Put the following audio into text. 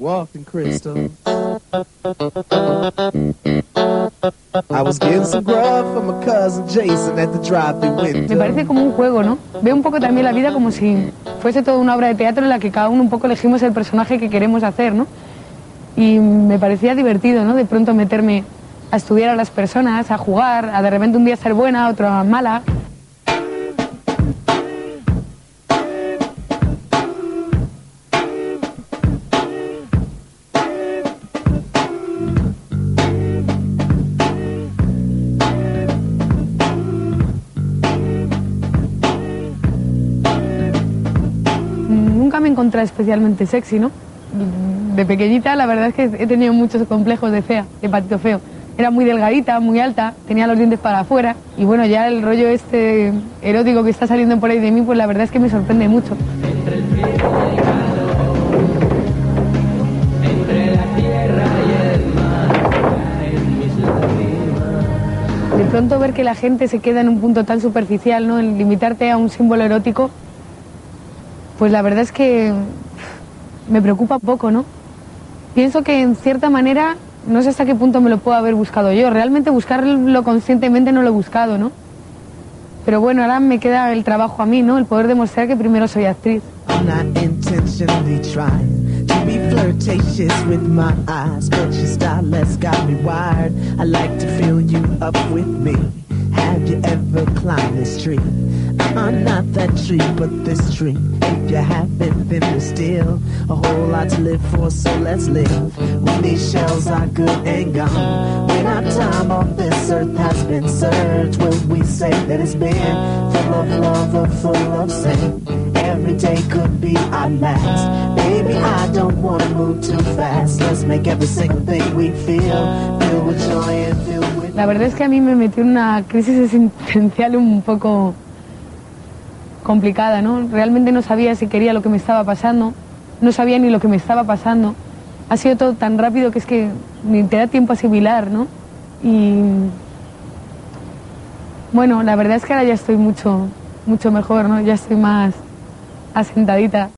walking crystal. I was getting some grub from my cousin Jason at the drive-thru window. Me parece como un juego, ¿no? Veo un poco también la vida como si fuese toda una obra de teatro en la que cada uno un poco elegimos el personaje que queremos hacer, ¿no? Y me parecía divertido, ¿no? De pronto meterme a estudiar a las personas, a jugar, a de repente un día ser buena, otro mala. Encontré especialmente sexy, ¿no? De pequeñita la verdad es que he tenido muchos complejos de fea, de patito feo. Era muy delgadita, muy alta, tenía los dientes para afuera y bueno, ya el rollo este erótico que está saliendo por ahí de mí, pues la verdad es que me sorprende mucho. De pronto ver que la gente se queda en un punto tan superficial, ¿no? En limitarte a un símbolo erótico, pues la verdad es que me preocupa poco, ¿no? Pienso que en cierta manera, no sé hasta qué punto me lo puedo haber buscado yo. Realmente buscarlo conscientemente no lo he buscado, ¿no? Pero bueno, ahora me queda el trabajo a mí, ¿no? El poder demostrar que primero soy actriz. Got me wired. I like to feel you up with me. Have you ever climbed this tree? I'm not that tree, but this tree. If you haven't, then there's still a whole lot to live for, so let's live. When these shells are good and gone, when our time on this earth has been served, will we say that it's been full of love or full of sin? Every day could be our last. Baby, I don't wanna move too fast. Let's make every single thing we feel filled with joy and filled with. La verdad es que a mí me metió una crisis existencial un poco complicada, ¿no? Realmente no sabía si quería lo que me estaba pasando, no sabía ni lo que me estaba pasando. Ha sido todo tan rápido que es que ni te da tiempo a asimilar, ¿no? Y bueno, la verdad es que ahora ya estoy mucho, mucho mejor, ¿no? Ya estoy más asentadita.